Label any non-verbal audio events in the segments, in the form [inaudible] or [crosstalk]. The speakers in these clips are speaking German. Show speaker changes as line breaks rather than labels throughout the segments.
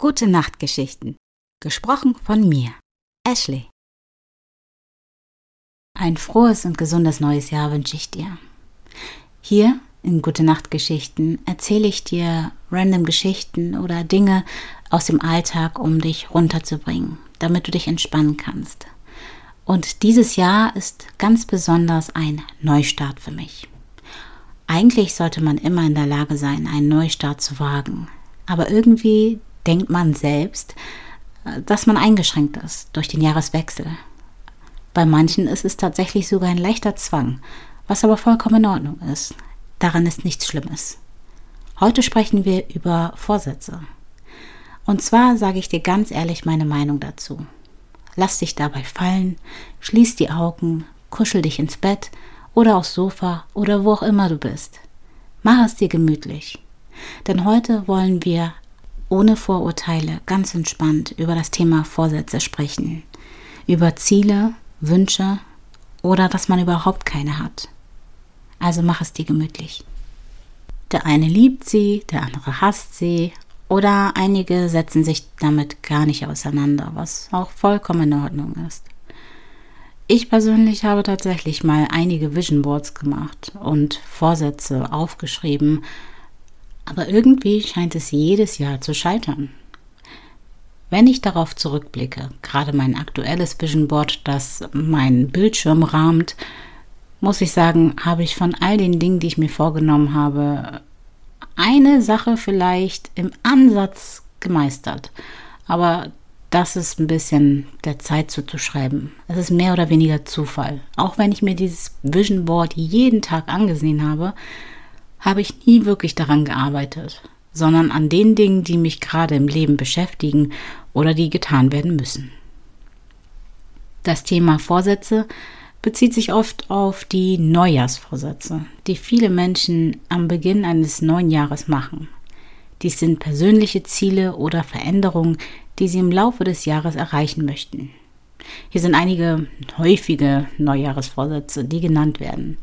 Gute Nachtgeschichten. Gesprochen von mir, Ashley. Ein frohes und gesundes neues Jahr wünsche ich dir. Hier in Gute Nachtgeschichten erzähle ich dir random Geschichten oder Dinge aus dem Alltag, um dich runterzubringen, damit du dich entspannen kannst. Und dieses Jahr ist ganz besonders ein Neustart für mich. Eigentlich sollte man immer in der Lage sein, einen Neustart zu wagen. Aber irgendwie denkt man selbst, dass man eingeschränkt ist durch den Jahreswechsel. Bei manchen ist es tatsächlich sogar ein leichter Zwang, was aber vollkommen in Ordnung ist. Daran ist nichts Schlimmes. Heute sprechen wir über Vorsätze. Und zwar sage ich dir ganz ehrlich meine Meinung dazu. Lass dich dabei fallen, schließ die Augen, kuschel dich ins Bett oder aufs Sofa oder wo auch immer du bist. Mach es dir gemütlich. Denn heute wollen wir ohne Vorurteile ganz entspannt über das Thema Vorsätze sprechen. Über Ziele, Wünsche oder dass man überhaupt keine hat. Also mach es dir gemütlich. Der eine liebt sie, der andere hasst sie oder einige setzen sich damit gar nicht auseinander, was auch vollkommen in Ordnung ist. Ich persönlich habe tatsächlich mal einige Vision Boards gemacht und Vorsätze aufgeschrieben, aber irgendwie scheint es jedes Jahr zu scheitern. Wenn ich darauf zurückblicke, gerade mein aktuelles Vision Board, das meinen Bildschirm rahmt, muss ich sagen, habe ich von all den Dingen, die ich mir vorgenommen habe, eine Sache vielleicht im Ansatz gemeistert. Aber das ist ein bisschen der Zeit zuzuschreiben. Es ist mehr oder weniger Zufall. Auch wenn ich mir dieses Vision Board jeden Tag angesehen habe, habe ich nie wirklich daran gearbeitet, sondern an den Dingen, die mich gerade im Leben beschäftigen oder die getan werden müssen. Das Thema Vorsätze bezieht sich oft auf die Neujahrsvorsätze, die viele Menschen am Beginn eines neuen Jahres machen. Dies sind persönliche Ziele oder Veränderungen, die sie im Laufe des Jahres erreichen möchten. Hier sind einige häufige Neujahresvorsätze, die genannt werden.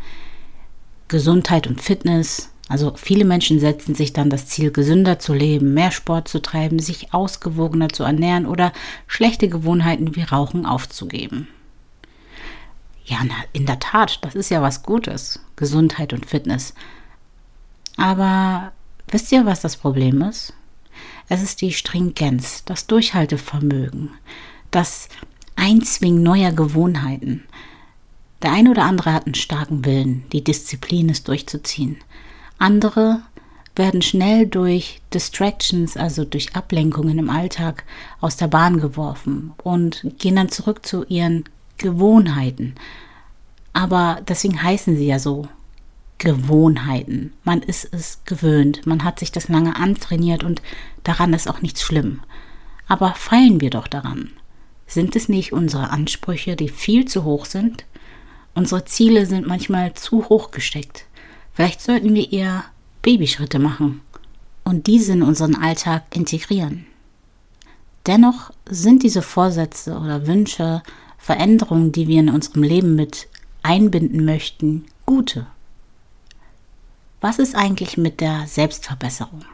Gesundheit und Fitness. Also viele Menschen setzen sich dann das Ziel, gesünder zu leben, mehr Sport zu treiben, sich ausgewogener zu ernähren oder schlechte Gewohnheiten wie Rauchen aufzugeben. Ja, na, in der Tat, das ist ja was Gutes, Gesundheit und Fitness. Aber wisst ihr, was das Problem ist? Es ist die Stringenz, das Durchhaltevermögen, das Einzwingen neuer Gewohnheiten. Der eine oder andere hat einen starken Willen, die Disziplin ist durchzuziehen. Andere werden schnell durch Distractions, also durch Ablenkungen im Alltag, aus der Bahn geworfen und gehen dann zurück zu ihren Gewohnheiten. Aber deswegen heißen sie ja so Gewohnheiten. Man ist es gewöhnt, man hat sich das lange antrainiert und daran ist auch nichts schlimm. Aber feilen wir doch daran. Sind es nicht unsere Ansprüche, die viel zu hoch sind? Unsere Ziele sind manchmal zu hoch gesteckt. Vielleicht sollten wir eher Babyschritte machen und diese in unseren Alltag integrieren. Dennoch sind diese Vorsätze oder Wünsche, Veränderungen, die wir in unserem Leben mit einbinden möchten, gute. Was ist eigentlich mit der Selbstverbesserung?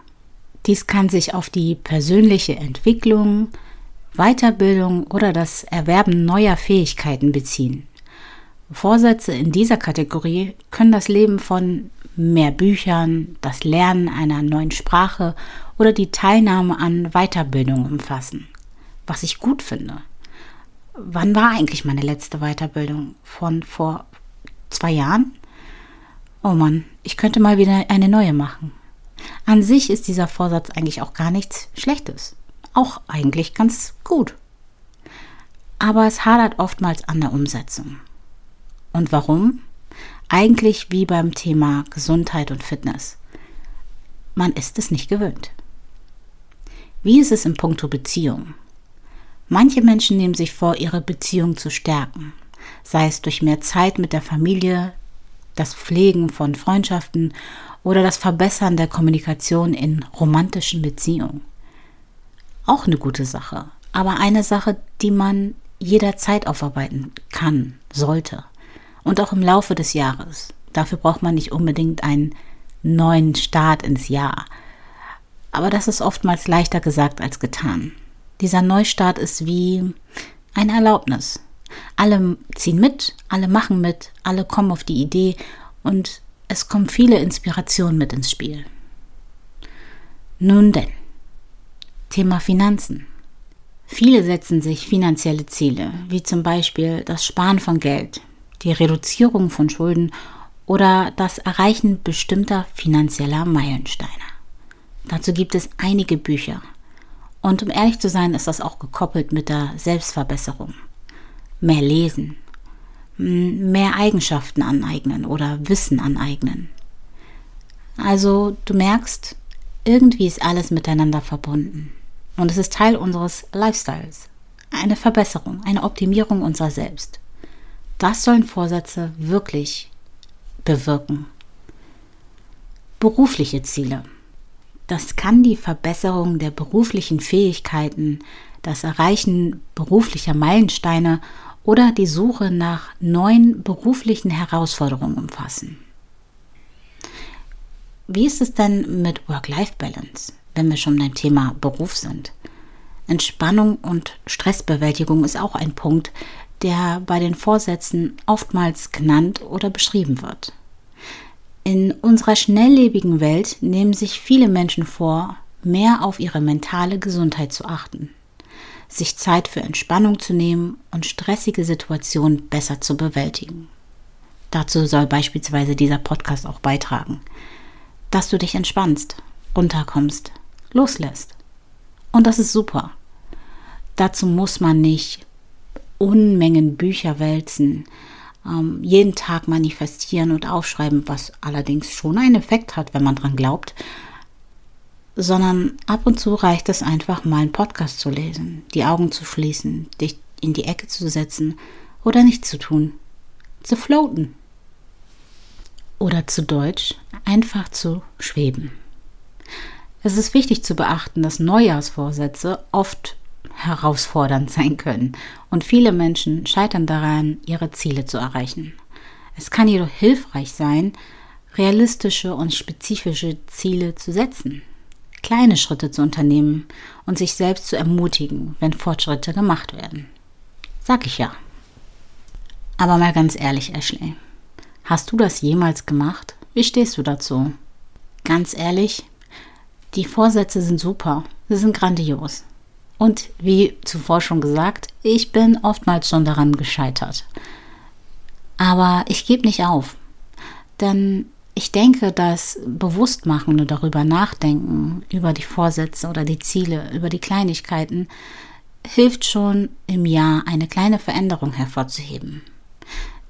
Dies kann sich auf die persönliche Entwicklung, Weiterbildung oder das Erwerben neuer Fähigkeiten beziehen. Vorsätze in dieser Kategorie können das Leben von mehr Büchern, das Lernen einer neuen Sprache oder die Teilnahme an Weiterbildung umfassen, was ich gut finde. Wann war eigentlich meine letzte Weiterbildung? Von vor zwei Jahren? Oh Mann, ich könnte mal wieder eine neue machen. An sich ist dieser Vorsatz eigentlich auch gar nichts Schlechtes. Auch eigentlich ganz gut. Aber es hadert oftmals an der Umsetzung. Und warum? Eigentlich wie beim Thema Gesundheit und Fitness. Man ist es nicht gewöhnt. Wie ist es in puncto Beziehung? Manche Menschen nehmen sich vor, ihre Beziehung zu stärken, sei es durch mehr Zeit mit der Familie, das Pflegen von Freundschaften oder das Verbessern der Kommunikation in romantischen Beziehungen. Auch eine gute Sache, aber eine Sache, die man jederzeit aufarbeiten kann, sollte und auch im Laufe des Jahres. Dafür braucht man nicht unbedingt einen neuen Start ins Jahr. Aber das ist oftmals leichter gesagt als getan. Dieser Neustart ist wie eine Erlaubnis. Alle ziehen mit, alle machen mit, alle kommen auf die Idee und es kommen viele Inspirationen mit ins Spiel. Nun denn, Thema Finanzen. Viele setzen sich finanzielle Ziele, wie zum Beispiel das Sparen von Geld, die Reduzierung von Schulden oder das Erreichen bestimmter finanzieller Meilensteine. Dazu gibt es einige Bücher. Und um ehrlich zu sein, ist das auch gekoppelt mit der Selbstverbesserung. Mehr lesen, mehr Eigenschaften aneignen oder Wissen aneignen. Also du merkst, irgendwie ist alles miteinander verbunden. Und es ist Teil unseres Lifestyles. Eine Verbesserung, eine Optimierung unserer selbst. Das sollen Vorsätze wirklich bewirken. Berufliche Ziele. Das kann die Verbesserung der beruflichen Fähigkeiten, das Erreichen beruflicher Meilensteine oder die Suche nach neuen beruflichen Herausforderungen umfassen. Wie ist es denn mit Work-Life-Balance? wenn wir schon beim Thema Beruf sind. Entspannung und Stressbewältigung ist auch ein Punkt, der bei den Vorsätzen oftmals genannt oder beschrieben wird. In unserer schnelllebigen Welt nehmen sich viele Menschen vor, mehr auf ihre mentale Gesundheit zu achten, sich Zeit für Entspannung zu nehmen und stressige Situationen besser zu bewältigen. Dazu soll beispielsweise dieser Podcast auch beitragen, dass du dich entspannst, runterkommst, loslässt. Und das ist super. Dazu muss man nicht Unmengen Bücher wälzen, ähm, jeden Tag manifestieren und aufschreiben, was allerdings schon einen Effekt hat, wenn man dran glaubt, sondern ab und zu reicht es einfach mal einen Podcast zu lesen, die Augen zu schließen, dich in die Ecke zu setzen oder nichts zu tun, zu floaten. Oder zu Deutsch einfach zu schweben. Es ist wichtig zu beachten, dass Neujahrsvorsätze oft herausfordernd sein können und viele Menschen scheitern daran, ihre Ziele zu erreichen. Es kann jedoch hilfreich sein, realistische und spezifische Ziele zu setzen, kleine Schritte zu unternehmen und sich selbst zu ermutigen, wenn Fortschritte gemacht werden. Sag ich ja. Aber mal ganz ehrlich, Ashley, hast du das jemals gemacht? Wie stehst du dazu? Ganz ehrlich, die Vorsätze sind super, sie sind grandios. Und wie zuvor schon gesagt, ich bin oftmals schon daran gescheitert. Aber ich gebe nicht auf. Denn ich denke, dass Bewusstmachen und darüber nachdenken, über die Vorsätze oder die Ziele, über die Kleinigkeiten, hilft schon im Jahr eine kleine Veränderung hervorzuheben.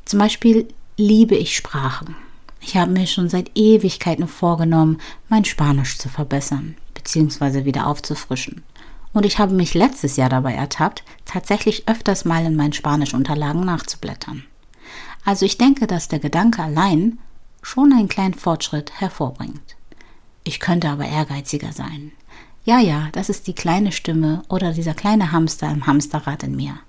Zum Beispiel liebe ich Sprachen. Ich habe mir schon seit Ewigkeiten vorgenommen, mein Spanisch zu verbessern bzw. wieder aufzufrischen. Und ich habe mich letztes Jahr dabei ertappt, tatsächlich öfters mal in meinen Spanischunterlagen nachzublättern. Also ich denke, dass der Gedanke allein schon einen kleinen Fortschritt hervorbringt. Ich könnte aber ehrgeiziger sein. Ja, ja, das ist die kleine Stimme oder dieser kleine Hamster im Hamsterrad in mir.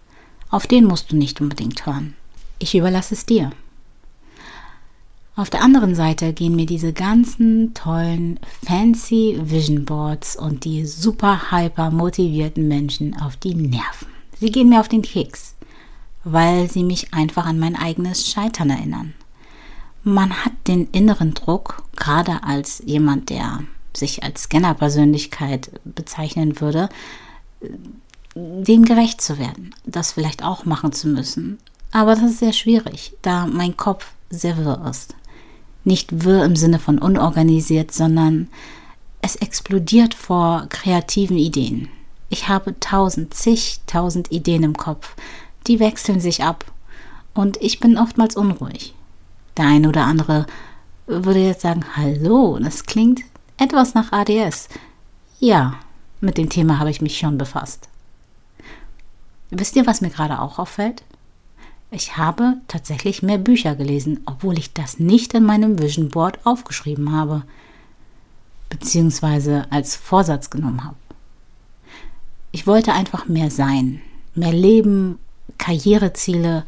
Auf den musst du nicht unbedingt hören. Ich überlasse es dir. Auf der anderen Seite gehen mir diese ganzen tollen fancy Vision Boards und die super hyper motivierten Menschen auf die Nerven. Sie gehen mir auf den Keks, weil sie mich einfach an mein eigenes Scheitern erinnern. Man hat den inneren Druck, gerade als jemand, der sich als Scanner-Persönlichkeit bezeichnen würde, dem gerecht zu werden, das vielleicht auch machen zu müssen. Aber das ist sehr schwierig, da mein Kopf sehr wirr ist. Nicht wirr im Sinne von unorganisiert, sondern es explodiert vor kreativen Ideen. Ich habe tausend, zigtausend Ideen im Kopf. Die wechseln sich ab. Und ich bin oftmals unruhig. Der eine oder andere würde jetzt sagen, hallo, das klingt etwas nach ADS. Ja, mit dem Thema habe ich mich schon befasst. Wisst ihr, was mir gerade auch auffällt? Ich habe tatsächlich mehr Bücher gelesen, obwohl ich das nicht in meinem Vision Board aufgeschrieben habe, beziehungsweise als Vorsatz genommen habe. Ich wollte einfach mehr sein, mehr Leben, Karriereziele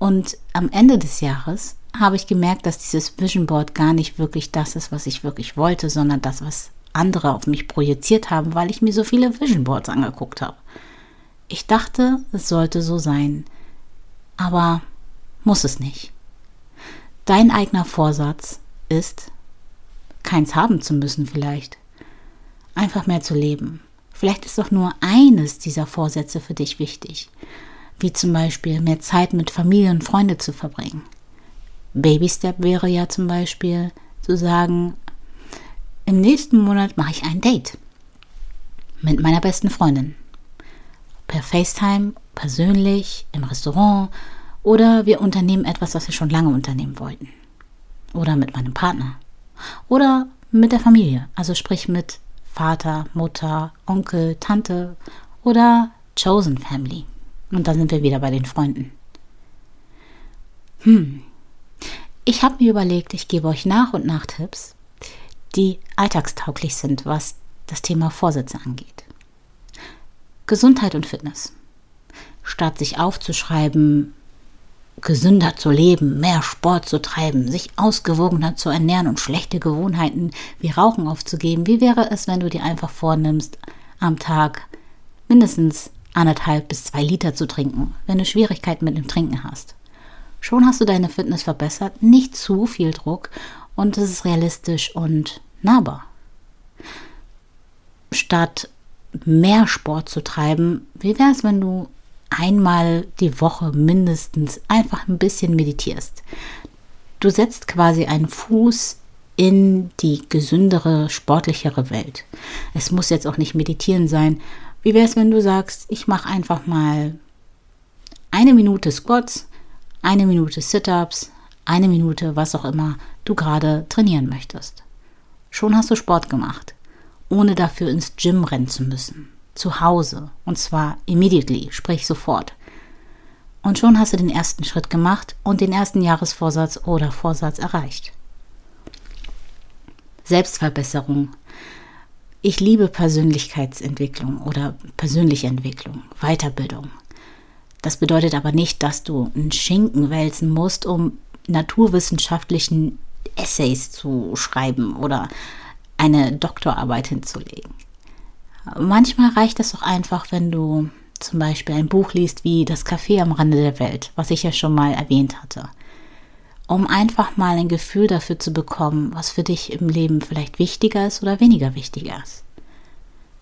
und am Ende des Jahres habe ich gemerkt, dass dieses Vision Board gar nicht wirklich das ist, was ich wirklich wollte, sondern das, was andere auf mich projiziert haben, weil ich mir so viele Vision Boards angeguckt habe. Ich dachte, es sollte so sein, aber muss es nicht. Dein eigener Vorsatz ist, keins haben zu müssen vielleicht. Einfach mehr zu leben. Vielleicht ist doch nur eines dieser Vorsätze für dich wichtig, wie zum Beispiel mehr Zeit mit Familie und Freunde zu verbringen. Baby Step wäre ja zum Beispiel zu sagen, im nächsten Monat mache ich ein Date mit meiner besten Freundin. Per FaceTime, persönlich, im Restaurant oder wir unternehmen etwas, was wir schon lange unternehmen wollten. Oder mit meinem Partner. Oder mit der Familie, also sprich mit Vater, Mutter, Onkel, Tante oder Chosen Family. Und dann sind wir wieder bei den Freunden. Hm. Ich habe mir überlegt, ich gebe euch nach und nach Tipps, die alltagstauglich sind, was das Thema Vorsätze angeht. Gesundheit und Fitness. Statt sich aufzuschreiben, gesünder zu leben, mehr Sport zu treiben, sich ausgewogener zu ernähren und schlechte Gewohnheiten wie Rauchen aufzugeben, wie wäre es, wenn du dir einfach vornimmst, am Tag mindestens anderthalb bis zwei Liter zu trinken, wenn du Schwierigkeiten mit dem Trinken hast? Schon hast du deine Fitness verbessert, nicht zu viel Druck und es ist realistisch und nahbar. Statt mehr Sport zu treiben, wie wäre es, wenn du einmal die Woche mindestens einfach ein bisschen meditierst. Du setzt quasi einen Fuß in die gesündere, sportlichere Welt. Es muss jetzt auch nicht meditieren sein. Wie wäre es, wenn du sagst, ich mache einfach mal eine Minute Squats, eine Minute Sit-ups, eine Minute, was auch immer du gerade trainieren möchtest. Schon hast du Sport gemacht, ohne dafür ins Gym rennen zu müssen zu Hause. Und zwar immediately, sprich sofort. Und schon hast du den ersten Schritt gemacht und den ersten Jahresvorsatz oder Vorsatz erreicht. Selbstverbesserung. Ich liebe Persönlichkeitsentwicklung oder persönliche Entwicklung, Weiterbildung. Das bedeutet aber nicht, dass du einen Schinken wälzen musst, um naturwissenschaftlichen Essays zu schreiben oder eine Doktorarbeit hinzulegen. Manchmal reicht es auch einfach, wenn du zum Beispiel ein Buch liest wie Das Café am Rande der Welt, was ich ja schon mal erwähnt hatte, um einfach mal ein Gefühl dafür zu bekommen, was für dich im Leben vielleicht wichtiger ist oder weniger wichtiger ist.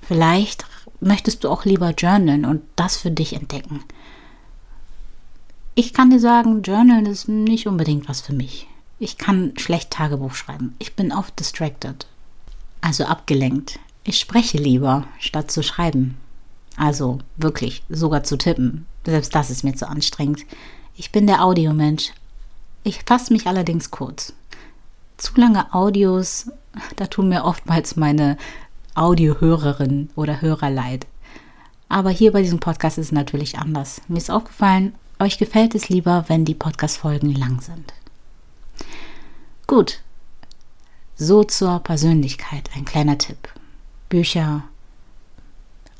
Vielleicht möchtest du auch lieber journalen und das für dich entdecken. Ich kann dir sagen, Journalen ist nicht unbedingt was für mich. Ich kann schlecht Tagebuch schreiben. Ich bin oft distracted, also abgelenkt. Ich spreche lieber, statt zu schreiben. Also wirklich, sogar zu tippen. Selbst das ist mir zu anstrengend. Ich bin der Audiomensch. Ich fasse mich allerdings kurz. Zu lange Audios, da tun mir oftmals meine Audiohörerin oder Hörer leid. Aber hier bei diesem Podcast ist es natürlich anders. Mir ist aufgefallen, euch gefällt es lieber, wenn die Podcast-Folgen lang sind. Gut. So zur Persönlichkeit ein kleiner Tipp. Bücher,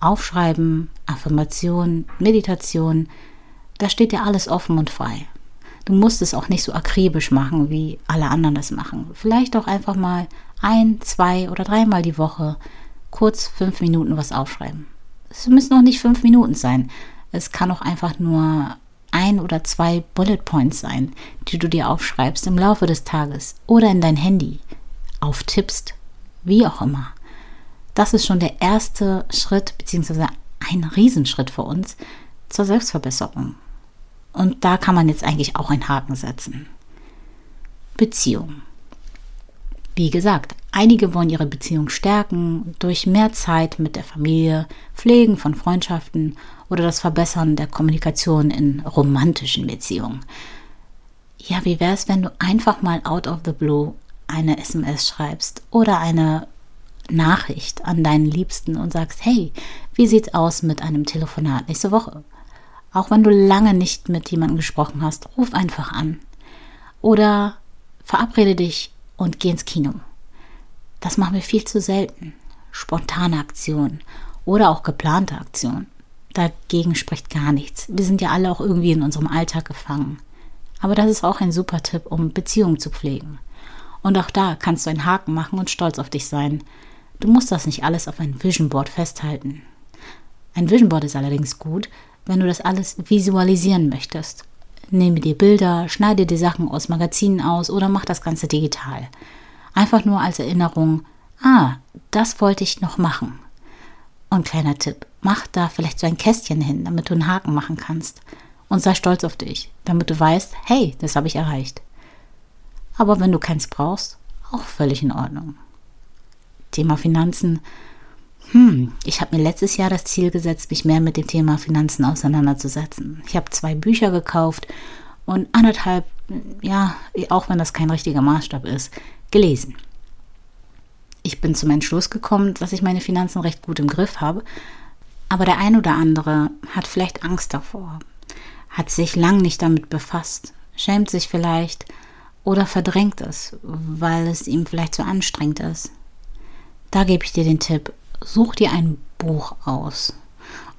Aufschreiben, Affirmation, Meditation, da steht dir alles offen und frei. Du musst es auch nicht so akribisch machen, wie alle anderen das machen. Vielleicht auch einfach mal ein, zwei oder dreimal die Woche kurz fünf Minuten was aufschreiben. Es müssen auch nicht fünf Minuten sein. Es kann auch einfach nur ein oder zwei Bullet Points sein, die du dir aufschreibst im Laufe des Tages oder in dein Handy auftippst, wie auch immer. Das ist schon der erste Schritt, beziehungsweise ein Riesenschritt für uns zur Selbstverbesserung. Und da kann man jetzt eigentlich auch einen Haken setzen. Beziehung. Wie gesagt, einige wollen ihre Beziehung stärken durch mehr Zeit mit der Familie, Pflegen von Freundschaften oder das Verbessern der Kommunikation in romantischen Beziehungen. Ja, wie wäre es, wenn du einfach mal out of the blue eine SMS schreibst oder eine Nachricht an deinen Liebsten und sagst, hey, wie sieht's aus mit einem Telefonat nächste Woche? Auch wenn du lange nicht mit jemandem gesprochen hast, ruf einfach an. Oder verabrede dich und geh ins Kino. Das machen wir viel zu selten. Spontane Aktionen oder auch geplante Aktionen. Dagegen spricht gar nichts. Wir sind ja alle auch irgendwie in unserem Alltag gefangen. Aber das ist auch ein super Tipp, um Beziehungen zu pflegen. Und auch da kannst du einen Haken machen und stolz auf dich sein, Du musst das nicht alles auf ein Vision Board festhalten. Ein Vision Board ist allerdings gut, wenn du das alles visualisieren möchtest. Nehme dir Bilder, schneide dir Sachen aus Magazinen aus oder mach das Ganze digital. Einfach nur als Erinnerung, ah, das wollte ich noch machen. Und kleiner Tipp, mach da vielleicht so ein Kästchen hin, damit du einen Haken machen kannst. Und sei stolz auf dich, damit du weißt, hey, das habe ich erreicht. Aber wenn du keins brauchst, auch völlig in Ordnung. Thema Finanzen. Hm, ich habe mir letztes Jahr das Ziel gesetzt, mich mehr mit dem Thema Finanzen auseinanderzusetzen. Ich habe zwei Bücher gekauft und anderthalb, ja, auch wenn das kein richtiger Maßstab ist, gelesen. Ich bin zum Entschluss gekommen, dass ich meine Finanzen recht gut im Griff habe, aber der ein oder andere hat vielleicht Angst davor, hat sich lang nicht damit befasst, schämt sich vielleicht oder verdrängt es, weil es ihm vielleicht zu anstrengend ist. Da gebe ich dir den Tipp, such dir ein Buch aus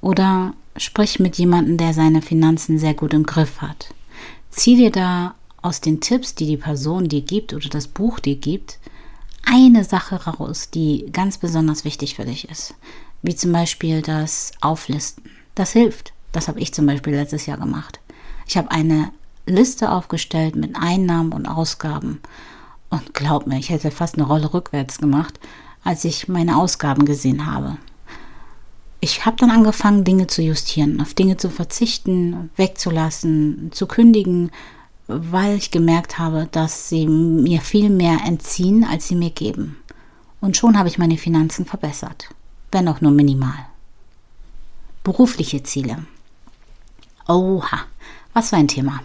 oder sprich mit jemandem, der seine Finanzen sehr gut im Griff hat. Zieh dir da aus den Tipps, die die Person dir gibt oder das Buch dir gibt, eine Sache raus, die ganz besonders wichtig für dich ist. Wie zum Beispiel das Auflisten. Das hilft. Das habe ich zum Beispiel letztes Jahr gemacht. Ich habe eine Liste aufgestellt mit Einnahmen und Ausgaben. Und glaub mir, ich hätte fast eine Rolle rückwärts gemacht, als ich meine Ausgaben gesehen habe. Ich habe dann angefangen, Dinge zu justieren, auf Dinge zu verzichten, wegzulassen, zu kündigen, weil ich gemerkt habe, dass sie mir viel mehr entziehen, als sie mir geben. Und schon habe ich meine Finanzen verbessert, wenn auch nur minimal. Berufliche Ziele. Oha, was für ein Thema.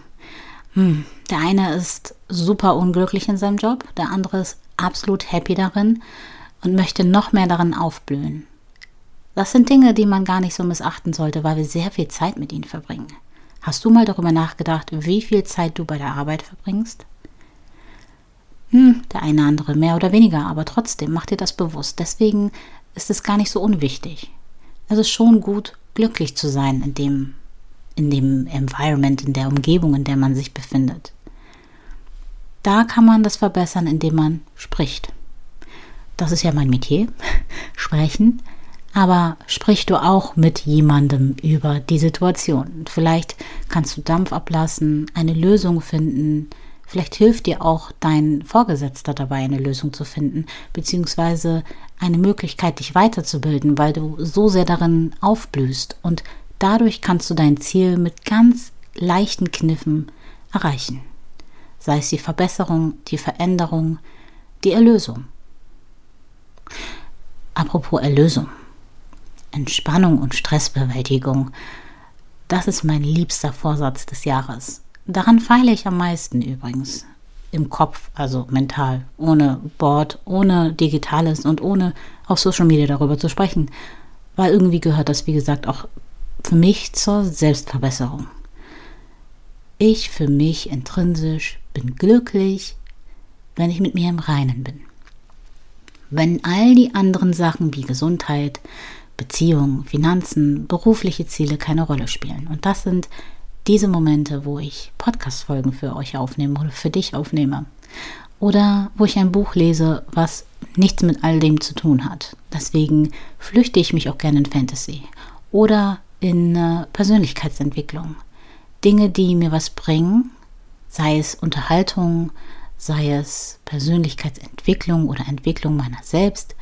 Hm, der eine ist super unglücklich in seinem Job, der andere ist absolut happy darin und möchte noch mehr darin aufblühen. Das sind Dinge, die man gar nicht so missachten sollte, weil wir sehr viel Zeit mit ihnen verbringen. Hast du mal darüber nachgedacht, wie viel Zeit du bei der Arbeit verbringst? Hm, der eine andere mehr oder weniger, aber trotzdem mach dir das bewusst. Deswegen ist es gar nicht so unwichtig. Es ist schon gut, glücklich zu sein in dem, in dem Environment, in der Umgebung, in der man sich befindet. Da kann man das verbessern, indem man spricht. Das ist ja mein Metier, [laughs] sprechen. Aber sprich du auch mit jemandem über die Situation. Vielleicht kannst du Dampf ablassen, eine Lösung finden. Vielleicht hilft dir auch dein Vorgesetzter dabei, eine Lösung zu finden, beziehungsweise eine Möglichkeit, dich weiterzubilden, weil du so sehr darin aufblühst. Und dadurch kannst du dein Ziel mit ganz leichten Kniffen erreichen. Sei es die Verbesserung, die Veränderung, die Erlösung. Apropos Erlösung. Entspannung und Stressbewältigung. Das ist mein liebster Vorsatz des Jahres. Daran feile ich am meisten übrigens. Im Kopf, also mental, ohne Board, ohne Digitales und ohne auf Social Media darüber zu sprechen. Weil irgendwie gehört das, wie gesagt, auch für mich zur Selbstverbesserung. Ich für mich intrinsisch bin glücklich, wenn ich mit mir im Reinen bin. Wenn all die anderen Sachen wie Gesundheit, Beziehungen, Finanzen, berufliche Ziele keine Rolle spielen. Und das sind diese Momente, wo ich Podcast-Folgen für euch aufnehme oder für dich aufnehme. Oder wo ich ein Buch lese, was nichts mit all dem zu tun hat. Deswegen flüchte ich mich auch gerne in Fantasy. Oder in äh, Persönlichkeitsentwicklung. Dinge, die mir was bringen, sei es Unterhaltung, sei es Persönlichkeitsentwicklung oder Entwicklung meiner selbst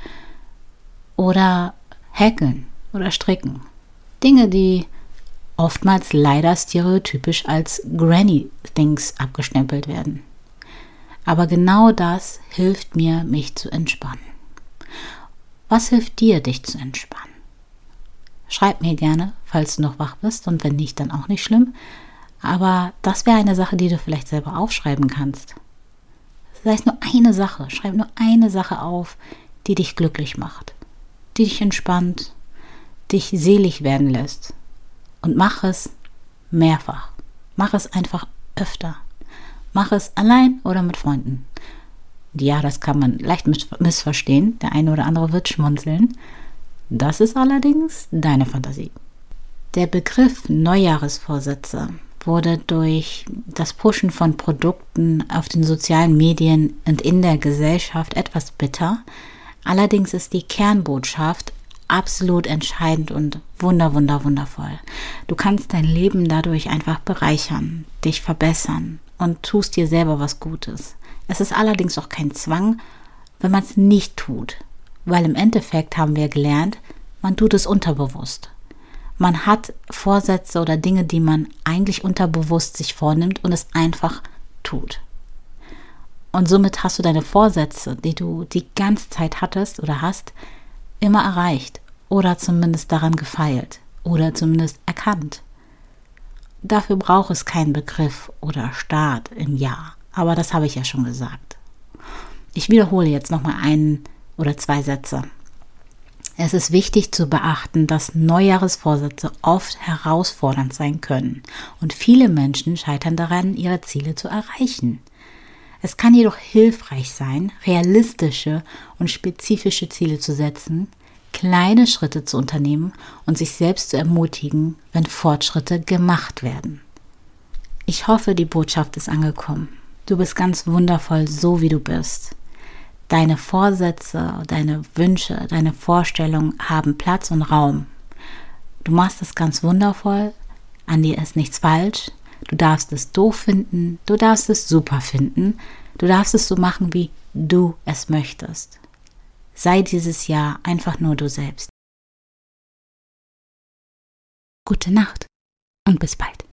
oder Häkeln oder Stricken. Dinge, die oftmals leider stereotypisch als Granny-Things abgestempelt werden. Aber genau das hilft mir, mich zu entspannen. Was hilft dir, dich zu entspannen? Schreib mir gerne, falls du noch wach bist und wenn nicht, dann auch nicht schlimm. Aber das wäre eine Sache, die du vielleicht selber aufschreiben kannst. Sei es nur eine Sache, schreib nur eine Sache auf, die dich glücklich macht die dich entspannt, dich selig werden lässt. Und mach es mehrfach. Mach es einfach öfter. Mach es allein oder mit Freunden. Ja, das kann man leicht missverstehen. Der eine oder andere wird schmunzeln. Das ist allerdings deine Fantasie. Der Begriff Neujahresvorsätze wurde durch das Pushen von Produkten auf den sozialen Medien und in der Gesellschaft etwas bitter, Allerdings ist die Kernbotschaft absolut entscheidend und wunder, wunder, wundervoll. Du kannst dein Leben dadurch einfach bereichern, dich verbessern und tust dir selber was Gutes. Es ist allerdings auch kein Zwang, wenn man es nicht tut, weil im Endeffekt haben wir gelernt, man tut es unterbewusst. Man hat Vorsätze oder Dinge, die man eigentlich unterbewusst sich vornimmt und es einfach tut. Und somit hast du deine Vorsätze, die du die ganze Zeit hattest oder hast, immer erreicht oder zumindest daran gefeilt oder zumindest erkannt. Dafür braucht es keinen Begriff oder Start im Jahr, aber das habe ich ja schon gesagt. Ich wiederhole jetzt nochmal einen oder zwei Sätze. Es ist wichtig zu beachten, dass Neujahresvorsätze oft herausfordernd sein können und viele Menschen scheitern daran, ihre Ziele zu erreichen. Es kann jedoch hilfreich sein, realistische und spezifische Ziele zu setzen, kleine Schritte zu unternehmen und sich selbst zu ermutigen, wenn Fortschritte gemacht werden. Ich hoffe, die Botschaft ist angekommen. Du bist ganz wundervoll, so wie du bist. Deine Vorsätze, deine Wünsche, deine Vorstellungen haben Platz und Raum. Du machst es ganz wundervoll, an dir ist nichts falsch, du darfst es doof finden, du darfst es super finden, du darfst es so machen, wie du es möchtest. Sei dieses Jahr einfach nur du selbst. Gute Nacht und bis bald.